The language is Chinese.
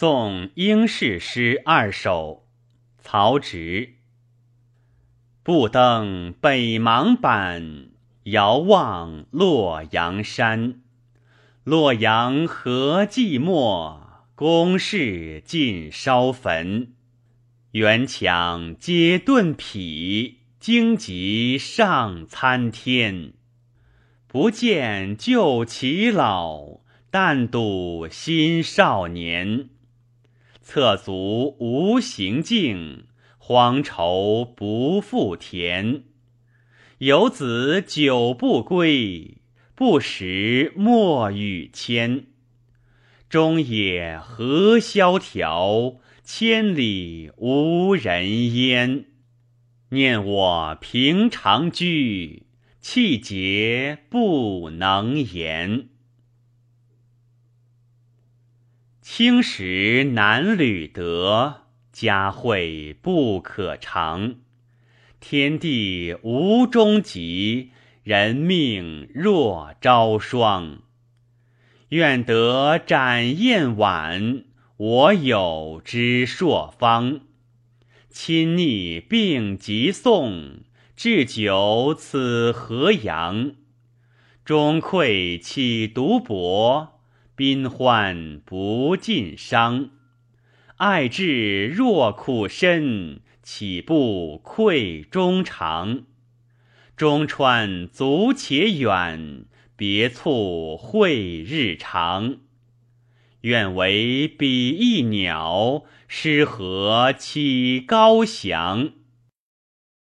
宋应氏诗二首，曹植。不登北邙坂，遥望洛阳山。洛阳何寂寞，宫室尽烧焚。垣墙皆遁匹，荆棘上参天。不见旧骑老，但睹新少年。策足无行径，荒愁不复田。游子久不归，不识莫与铅。中野何萧条，千里无人烟。念我平常居，气节不能言。青石难履得，佳慧不可长。天地无终极，人命若朝霜。愿得展宴晚，我有知朔方。亲昵并疾送，置酒此河阳。钟馗岂独薄？宾欢不尽伤，爱至若苦身，岂不愧衷肠？中川足且远，别促会日长。愿为比翼鸟，诗何起高翔？